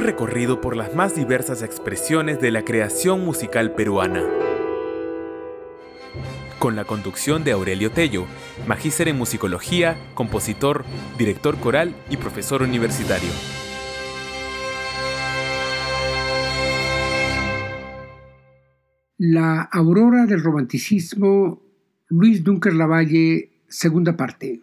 Recorrido por las más diversas expresiones de la creación musical peruana. Con la conducción de Aurelio Tello, magíster en musicología, compositor, director coral y profesor universitario. La aurora del romanticismo, Luis Dunker Lavalle, segunda parte.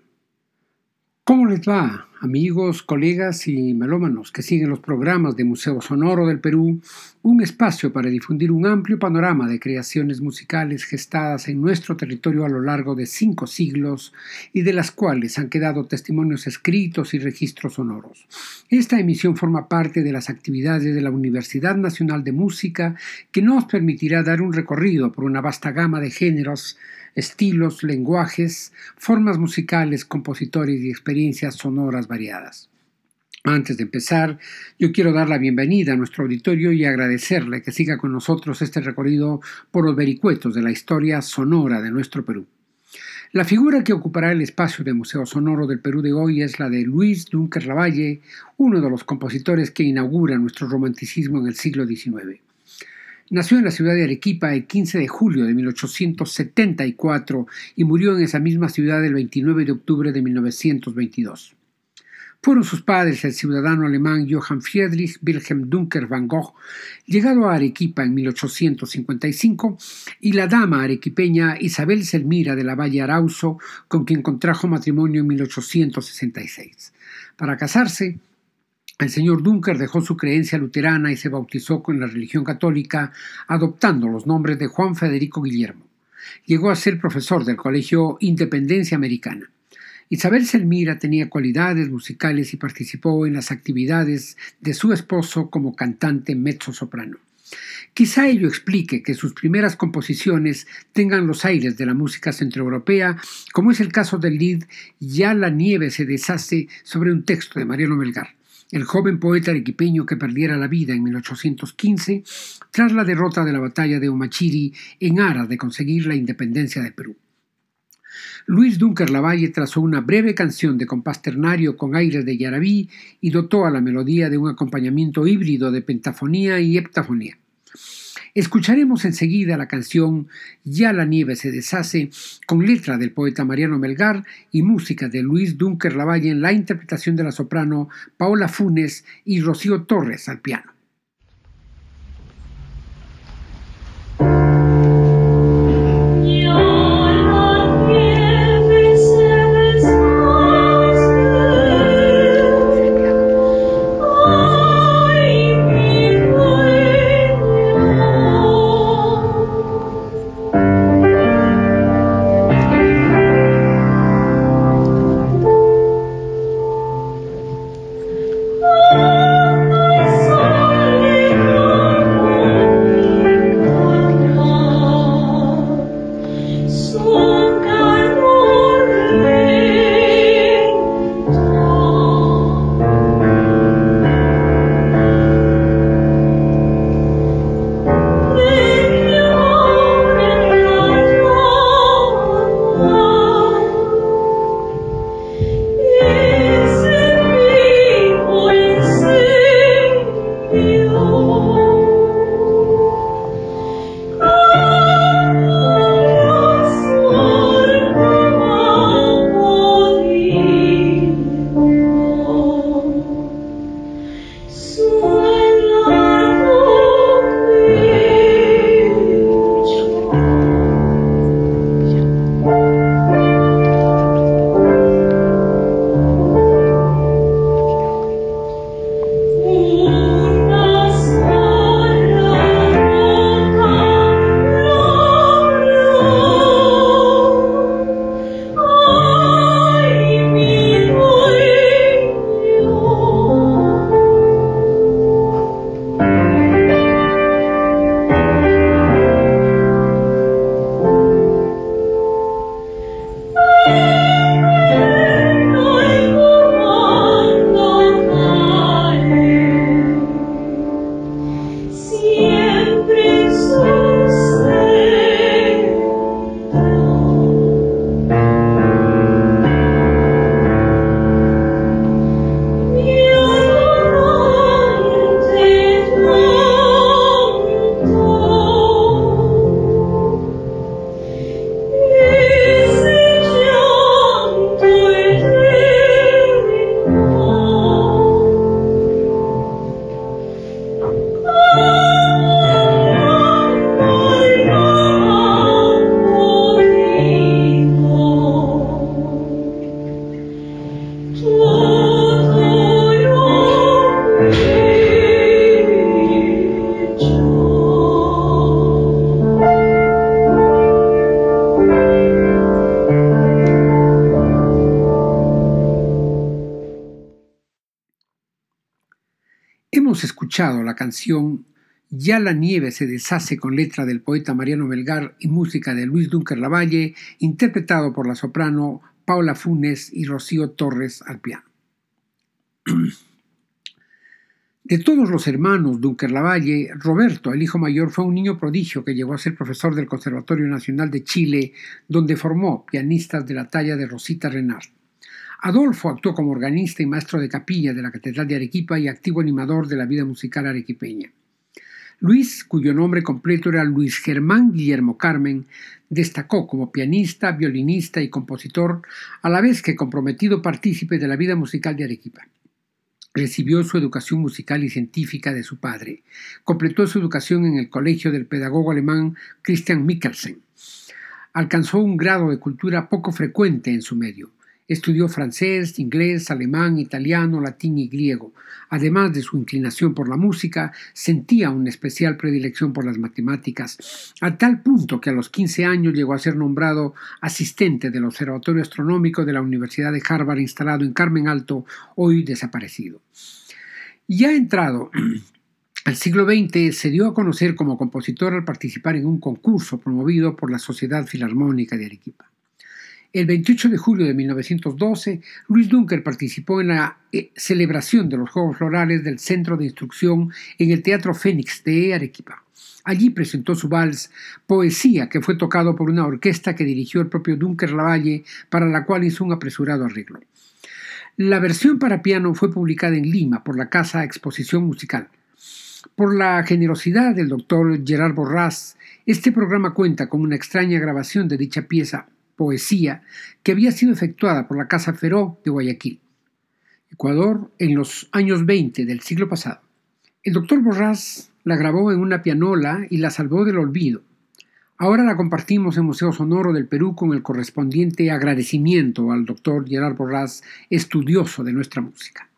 ¿Cómo les va, amigos, colegas y melómanos que siguen los programas de Museo Sonoro del Perú? Un espacio para difundir un amplio panorama de creaciones musicales gestadas en nuestro territorio a lo largo de cinco siglos y de las cuales han quedado testimonios escritos y registros sonoros. Esta emisión forma parte de las actividades de la Universidad Nacional de Música que nos permitirá dar un recorrido por una vasta gama de géneros estilos, lenguajes, formas musicales, compositores y experiencias sonoras variadas. Antes de empezar, yo quiero dar la bienvenida a nuestro auditorio y agradecerle que siga con nosotros este recorrido por los vericuetos de la historia sonora de nuestro Perú. La figura que ocupará el espacio del Museo Sonoro del Perú de hoy es la de Luis Dunker Lavalle, uno de los compositores que inaugura nuestro romanticismo en el siglo XIX. Nació en la ciudad de Arequipa el 15 de julio de 1874 y murió en esa misma ciudad el 29 de octubre de 1922. Fueron sus padres el ciudadano alemán Johann Friedrich Wilhelm Dunker van Gogh, llegado a Arequipa en 1855, y la dama arequipeña Isabel Selmira de la Valle Arauzo, con quien contrajo matrimonio en 1866. Para casarse, el señor Dunker dejó su creencia luterana y se bautizó con la religión católica, adoptando los nombres de Juan Federico Guillermo. Llegó a ser profesor del Colegio Independencia Americana. Isabel Selmira tenía cualidades musicales y participó en las actividades de su esposo como cantante mezzo-soprano. Quizá ello explique que sus primeras composiciones tengan los aires de la música centroeuropea, como es el caso del lead Ya la nieve se deshace sobre un texto de Mariano Melgar el joven poeta arequipeño que perdiera la vida en 1815 tras la derrota de la batalla de Umachiri en aras de conseguir la independencia de Perú. Luis Dunker Lavalle trazó una breve canción de compás ternario con aires de yarabí y dotó a la melodía de un acompañamiento híbrido de pentafonía y heptafonía. Escucharemos enseguida la canción Ya la nieve se deshace, con letra del poeta Mariano Melgar y música de Luis Dunker Lavalle en la interpretación de la soprano Paola Funes y Rocío Torres al piano. La canción Ya la nieve se deshace con letra del poeta Mariano Melgar y música de Luis Dunker Lavalle, interpretado por la soprano Paula Funes y Rocío Torres al piano. De todos los hermanos Dunker Lavalle, Roberto, el hijo mayor, fue un niño prodigio que llegó a ser profesor del Conservatorio Nacional de Chile, donde formó pianistas de la talla de Rosita Renard. Adolfo actuó como organista y maestro de capilla de la Catedral de Arequipa y activo animador de la vida musical arequipeña. Luis, cuyo nombre completo era Luis Germán Guillermo Carmen, destacó como pianista, violinista y compositor, a la vez que comprometido partícipe de la vida musical de Arequipa. Recibió su educación musical y científica de su padre. Completó su educación en el colegio del pedagogo alemán Christian Mikkelsen. Alcanzó un grado de cultura poco frecuente en su medio. Estudió francés, inglés, alemán, italiano, latín y griego. Además de su inclinación por la música, sentía una especial predilección por las matemáticas, a tal punto que a los 15 años llegó a ser nombrado asistente del Observatorio Astronómico de la Universidad de Harvard instalado en Carmen Alto, hoy desaparecido. Ya entrado al siglo XX se dio a conocer como compositor al participar en un concurso promovido por la Sociedad Filarmónica de Arequipa. El 28 de julio de 1912, Luis Dunker participó en la eh, celebración de los Juegos Florales del Centro de Instrucción en el Teatro Fénix de Arequipa. Allí presentó su vals Poesía, que fue tocado por una orquesta que dirigió el propio Dunker Lavalle, para la cual hizo un apresurado arreglo. La versión para piano fue publicada en Lima por la Casa Exposición Musical. Por la generosidad del doctor Gerard Borrás, este programa cuenta con una extraña grabación de dicha pieza poesía que había sido efectuada por la Casa Feró de Guayaquil, Ecuador, en los años 20 del siglo pasado. El doctor Borrás la grabó en una pianola y la salvó del olvido. Ahora la compartimos en Museo Sonoro del Perú con el correspondiente agradecimiento al doctor Gerard Borrás, estudioso de nuestra música.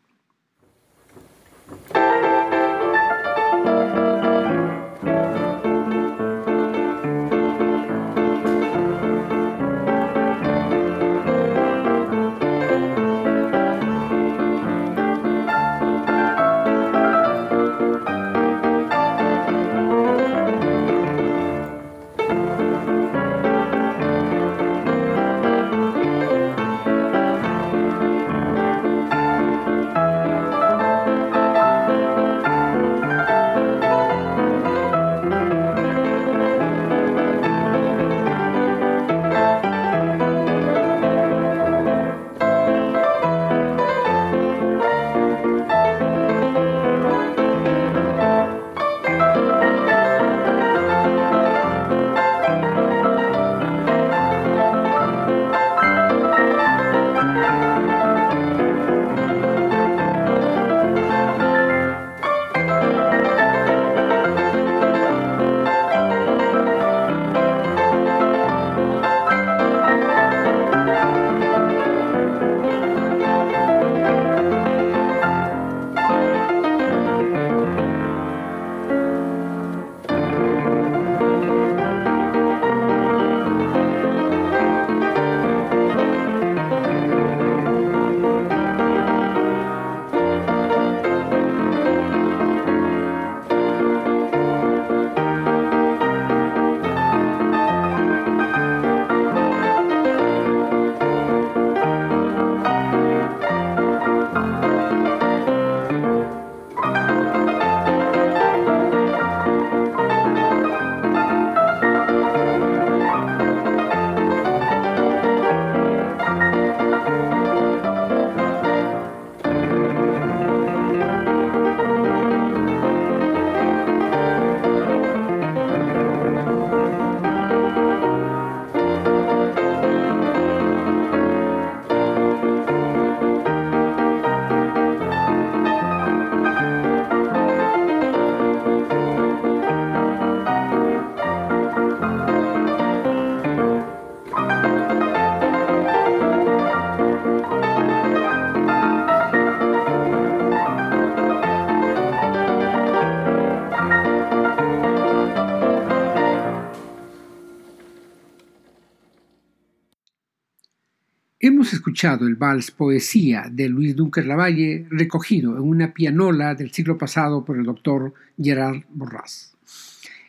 Hemos escuchado el vals Poesía de Luis Dunker Lavalle, recogido en una pianola del siglo pasado por el doctor Gerard Borrás.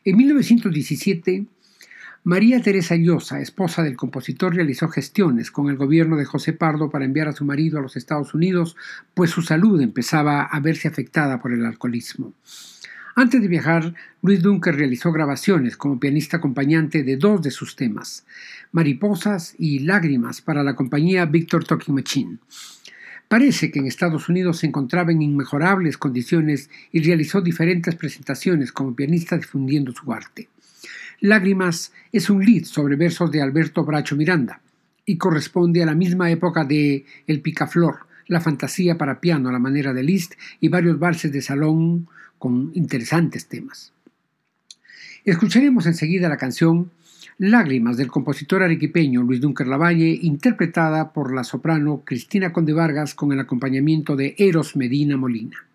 En 1917, María Teresa Llosa, esposa del compositor, realizó gestiones con el gobierno de José Pardo para enviar a su marido a los Estados Unidos, pues su salud empezaba a verse afectada por el alcoholismo. Antes de viajar, Luis Dunker realizó grabaciones como pianista acompañante de dos de sus temas, Mariposas y Lágrimas para la compañía Victor Talking Machine. Parece que en Estados Unidos se encontraba en inmejorables condiciones y realizó diferentes presentaciones como pianista difundiendo su arte. Lágrimas es un lead sobre versos de Alberto Bracho Miranda y corresponde a la misma época de El Picaflor, la fantasía para piano a la manera de Liszt y varios valses de salón con interesantes temas. Escucharemos enseguida la canción Lágrimas del compositor arequipeño Luis Dunker Lavalle, interpretada por la soprano Cristina Conde Vargas con el acompañamiento de Eros Medina Molina.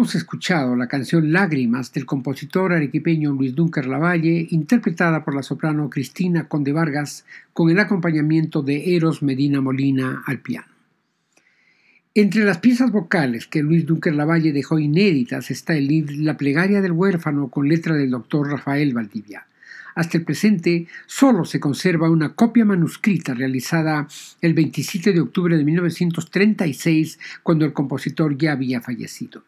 Hemos escuchado la canción Lágrimas del compositor arequipeño Luis Dunker Lavalle, interpretada por la soprano Cristina Conde Vargas, con el acompañamiento de Eros Medina Molina al piano. Entre las piezas vocales que Luis Dunker Lavalle dejó inéditas está el La plegaria del huérfano con letra del doctor Rafael Valdivia. Hasta el presente solo se conserva una copia manuscrita realizada el 27 de octubre de 1936 cuando el compositor ya había fallecido.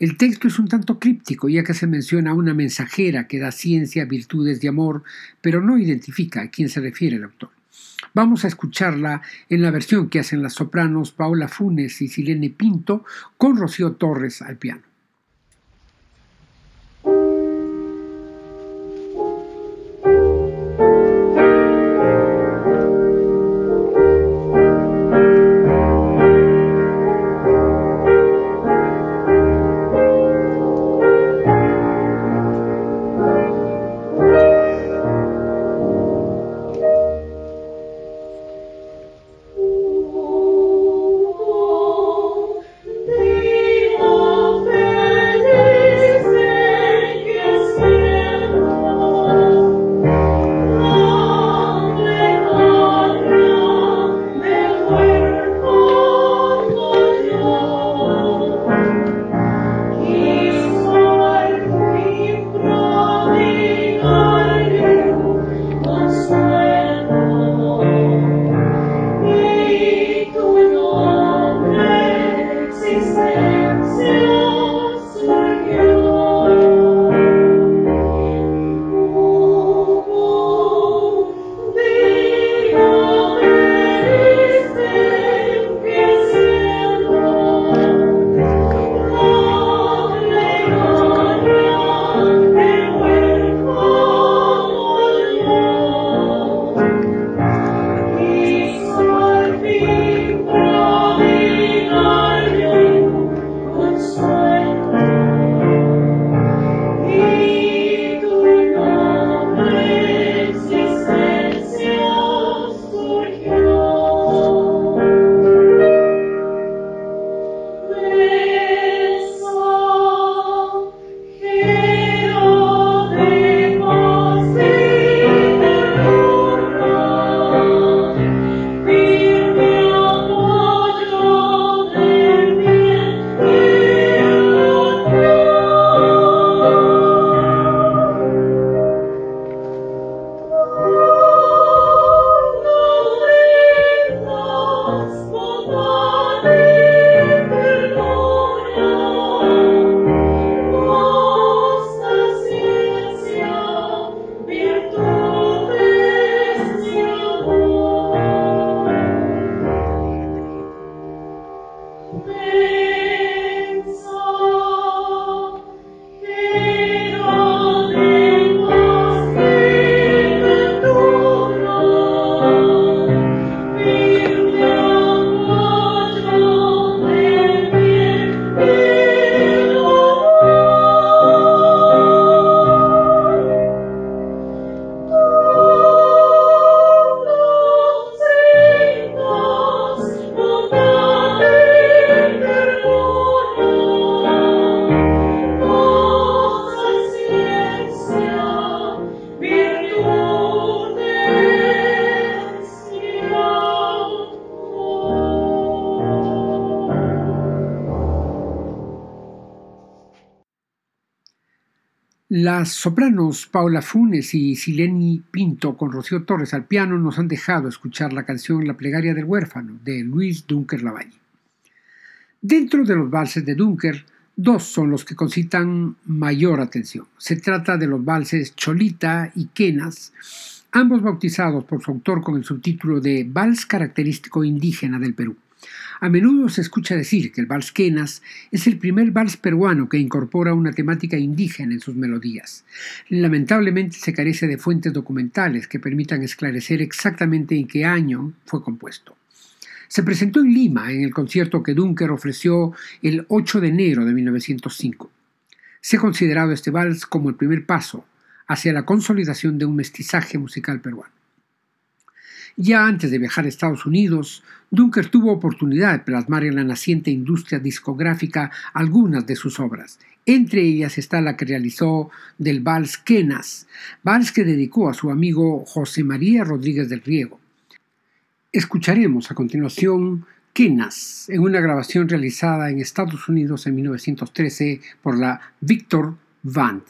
El texto es un tanto críptico, ya que se menciona a una mensajera que da ciencia, virtudes y amor, pero no identifica a quién se refiere el autor. Vamos a escucharla en la versión que hacen las sopranos Paula Funes y Silene Pinto con Rocío Torres al piano. Las sopranos Paula Funes y Sileni Pinto con Rocío Torres al piano nos han dejado escuchar la canción La plegaria del huérfano de Luis Dunker Lavalle. Dentro de los valses de Dunker, dos son los que concitan mayor atención. Se trata de los valses Cholita y Quenas, ambos bautizados por su autor con el subtítulo de Vals característico indígena del Perú. A menudo se escucha decir que el vals quenas es el primer vals peruano que incorpora una temática indígena en sus melodías. Lamentablemente se carece de fuentes documentales que permitan esclarecer exactamente en qué año fue compuesto. Se presentó en Lima en el concierto que Dunker ofreció el 8 de enero de 1905. Se ha considerado este vals como el primer paso hacia la consolidación de un mestizaje musical peruano. Ya antes de viajar a Estados Unidos, Dunker tuvo oportunidad de plasmar en la naciente industria discográfica algunas de sus obras. Entre ellas está la que realizó del vals Quenas, vals que dedicó a su amigo José María Rodríguez del Riego. Escucharemos a continuación Quenas en una grabación realizada en Estados Unidos en 1913 por la Victor Band.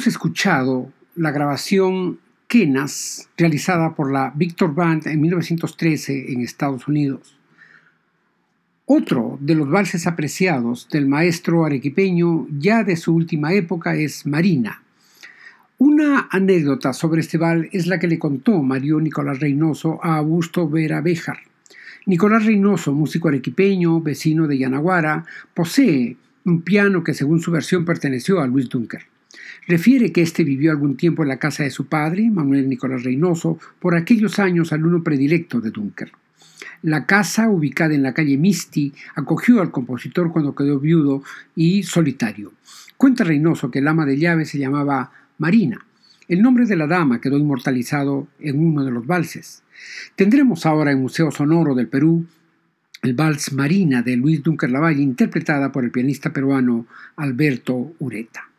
Hemos escuchado la grabación Kenas, realizada por la Victor Band en 1913 en Estados Unidos. Otro de los valses apreciados del maestro arequipeño ya de su última época es Marina. Una anécdota sobre este vals es la que le contó Mario Nicolás Reynoso a Augusto Vera Béjar. Nicolás Reynoso, músico arequipeño, vecino de Yanaguara, posee un piano que según su versión perteneció a Luis Dunker. Refiere que éste vivió algún tiempo en la casa de su padre, Manuel Nicolás Reynoso, por aquellos años alumno predilecto de Dunker. La casa, ubicada en la calle Misti, acogió al compositor cuando quedó viudo y solitario. Cuenta Reynoso que el ama de llave se llamaba Marina. El nombre de la dama quedó inmortalizado en uno de los valses. Tendremos ahora en Museo Sonoro del Perú el vals Marina de Luis Dunker Lavalle, interpretada por el pianista peruano Alberto Ureta.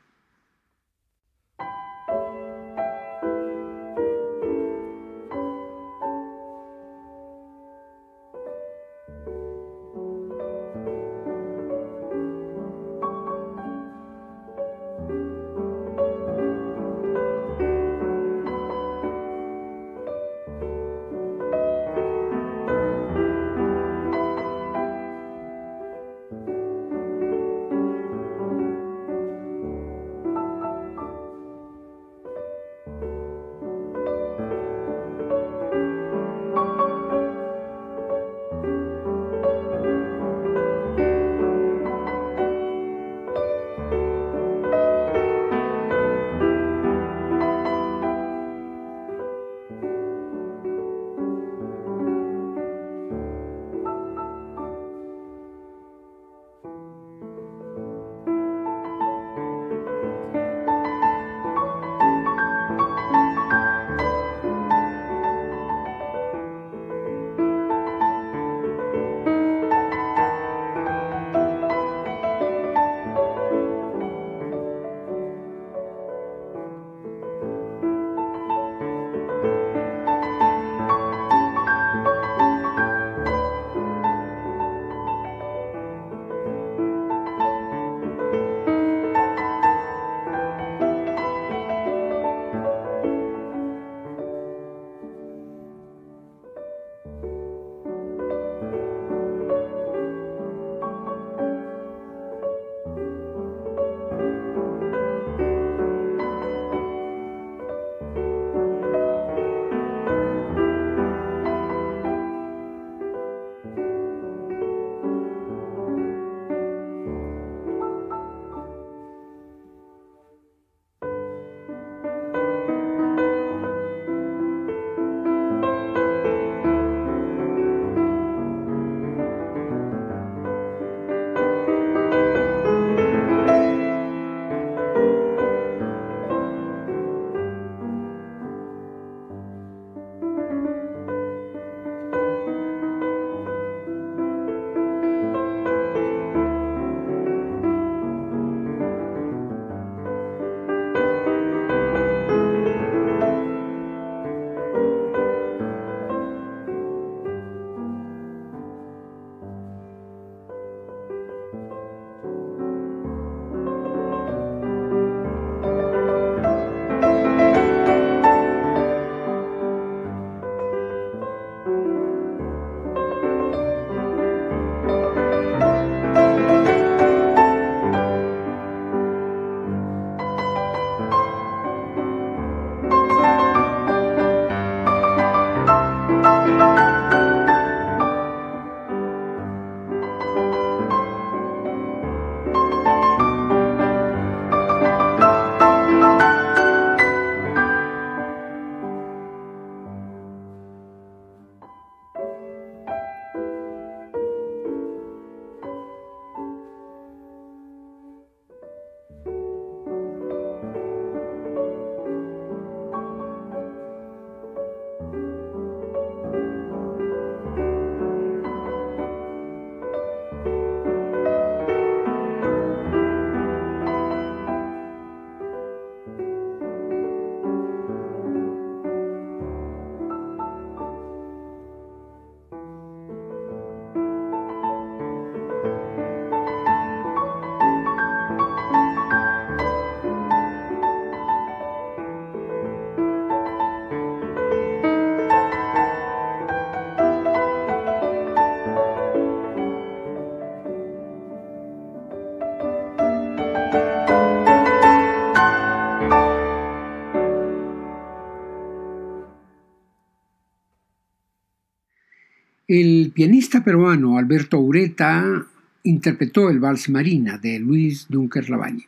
Pianista peruano Alberto Ureta interpretó el Vals Marina de Luis Dunker Lavalle.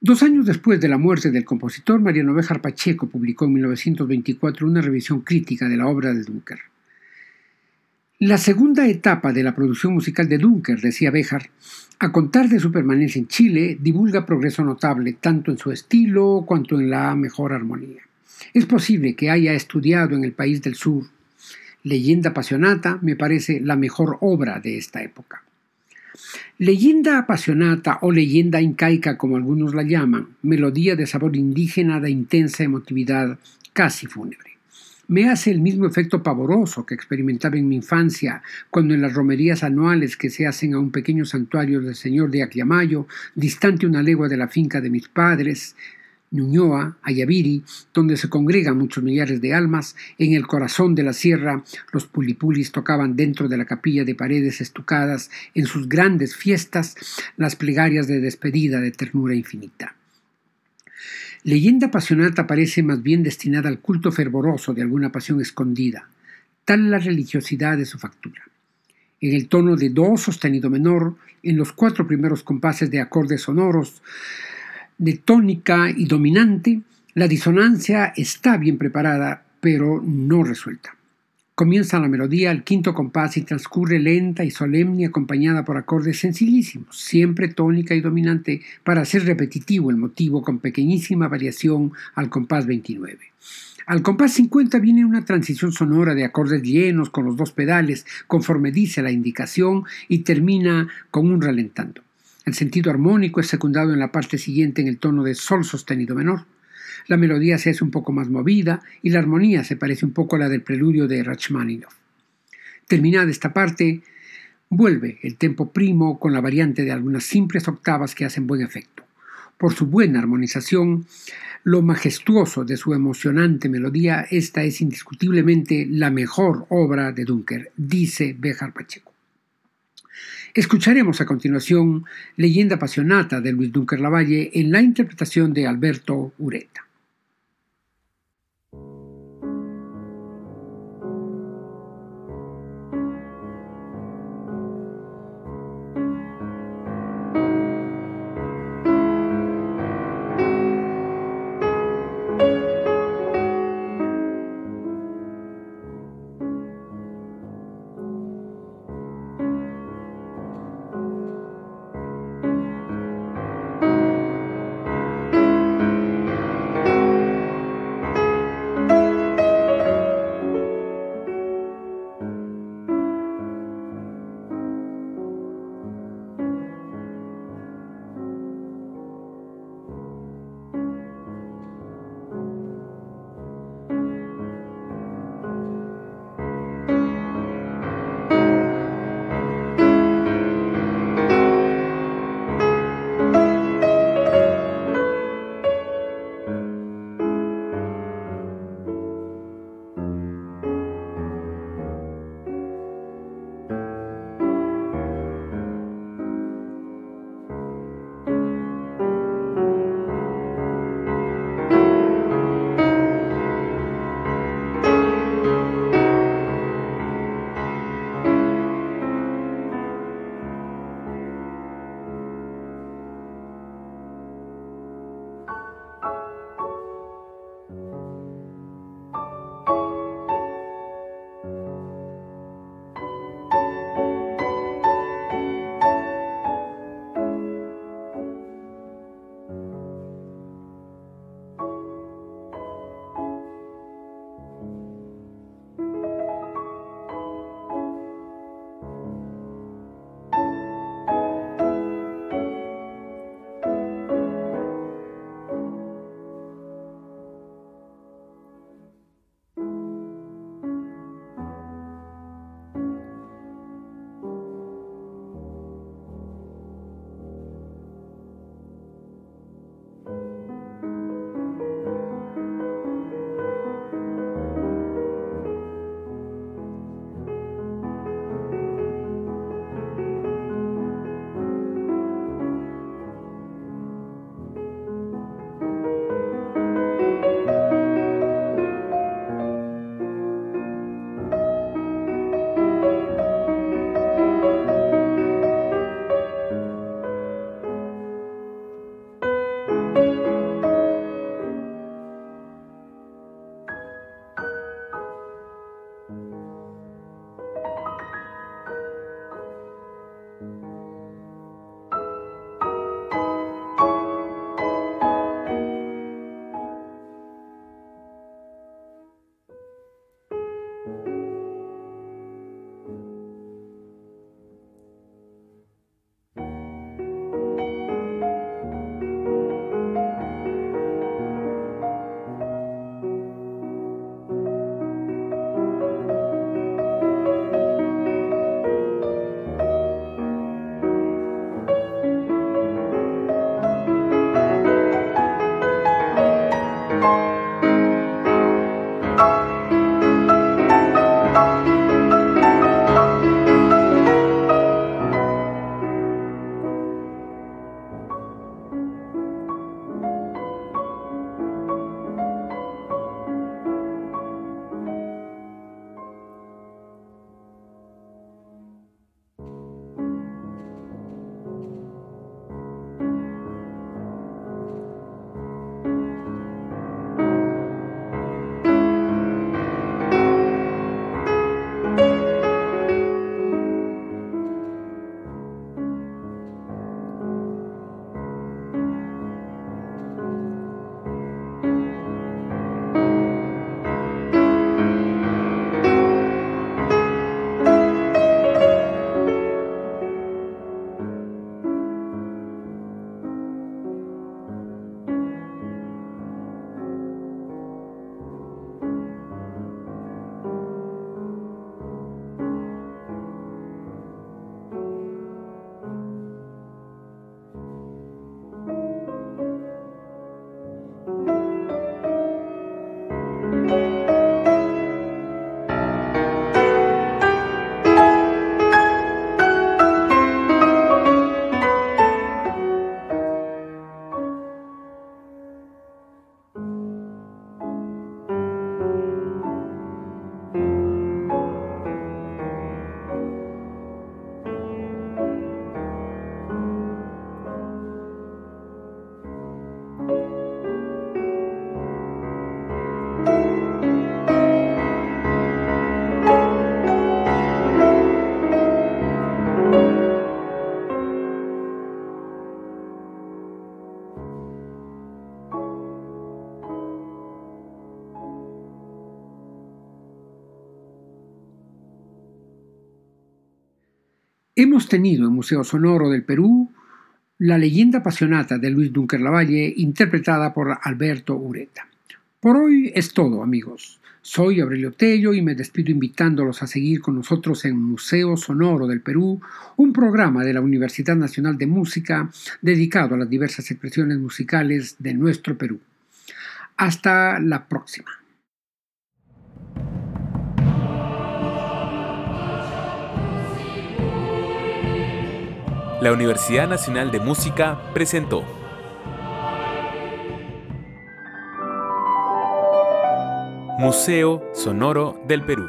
Dos años después de la muerte del compositor, Mariano Béjar Pacheco publicó en 1924 una revisión crítica de la obra de Dunker. La segunda etapa de la producción musical de Dunker, decía Béjar, a contar de su permanencia en Chile, divulga progreso notable tanto en su estilo cuanto en la mejor armonía. Es posible que haya estudiado en el país del sur. Leyenda apasionata me parece la mejor obra de esta época. Leyenda apasionata o leyenda incaica, como algunos la llaman, melodía de sabor indígena de intensa emotividad casi fúnebre. Me hace el mismo efecto pavoroso que experimentaba en mi infancia, cuando en las romerías anuales que se hacen a un pequeño santuario del Señor de Acliamayo, distante una legua de la finca de mis padres, Ñuñoa, Ayaviri, donde se congregan muchos millares de almas, en el corazón de la sierra los pulipulis tocaban dentro de la capilla de paredes estucadas en sus grandes fiestas las plegarias de despedida de ternura infinita. Leyenda apasionata parece más bien destinada al culto fervoroso de alguna pasión escondida, tal la religiosidad de su factura. En el tono de do sostenido menor, en los cuatro primeros compases de acordes sonoros, tónica y dominante, la disonancia está bien preparada, pero no resuelta. Comienza la melodía al quinto compás y transcurre lenta y solemne acompañada por acordes sencillísimos, siempre tónica y dominante para hacer repetitivo el motivo con pequeñísima variación al compás 29. Al compás 50 viene una transición sonora de acordes llenos con los dos pedales, conforme dice la indicación, y termina con un ralentando. El sentido armónico es secundado en la parte siguiente en el tono de sol sostenido menor. La melodía se hace un poco más movida y la armonía se parece un poco a la del preludio de Rachmaninoff. Terminada esta parte, vuelve el tempo primo con la variante de algunas simples octavas que hacen buen efecto. Por su buena armonización, lo majestuoso de su emocionante melodía, esta es indiscutiblemente la mejor obra de Dunker, dice Béjar Pacheco. Escucharemos a continuación Leyenda apasionata de Luis Dunker Lavalle en la interpretación de Alberto Ureta. Hemos tenido en Museo Sonoro del Perú la leyenda apasionata de Luis Dunker Lavalle, interpretada por Alberto Ureta. Por hoy es todo, amigos. Soy Aurelio Tello y me despido invitándolos a seguir con nosotros en Museo Sonoro del Perú, un programa de la Universidad Nacional de Música dedicado a las diversas expresiones musicales de nuestro Perú. Hasta la próxima. La Universidad Nacional de Música presentó Museo Sonoro del Perú.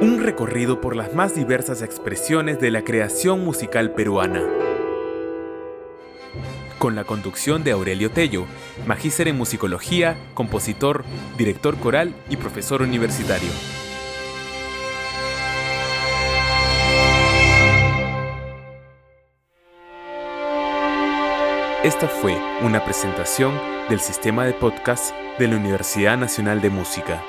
Un recorrido por las más diversas expresiones de la creación musical peruana con la conducción de Aurelio Tello, magíster en musicología, compositor, director coral y profesor universitario. Esta fue una presentación del sistema de podcast de la Universidad Nacional de Música.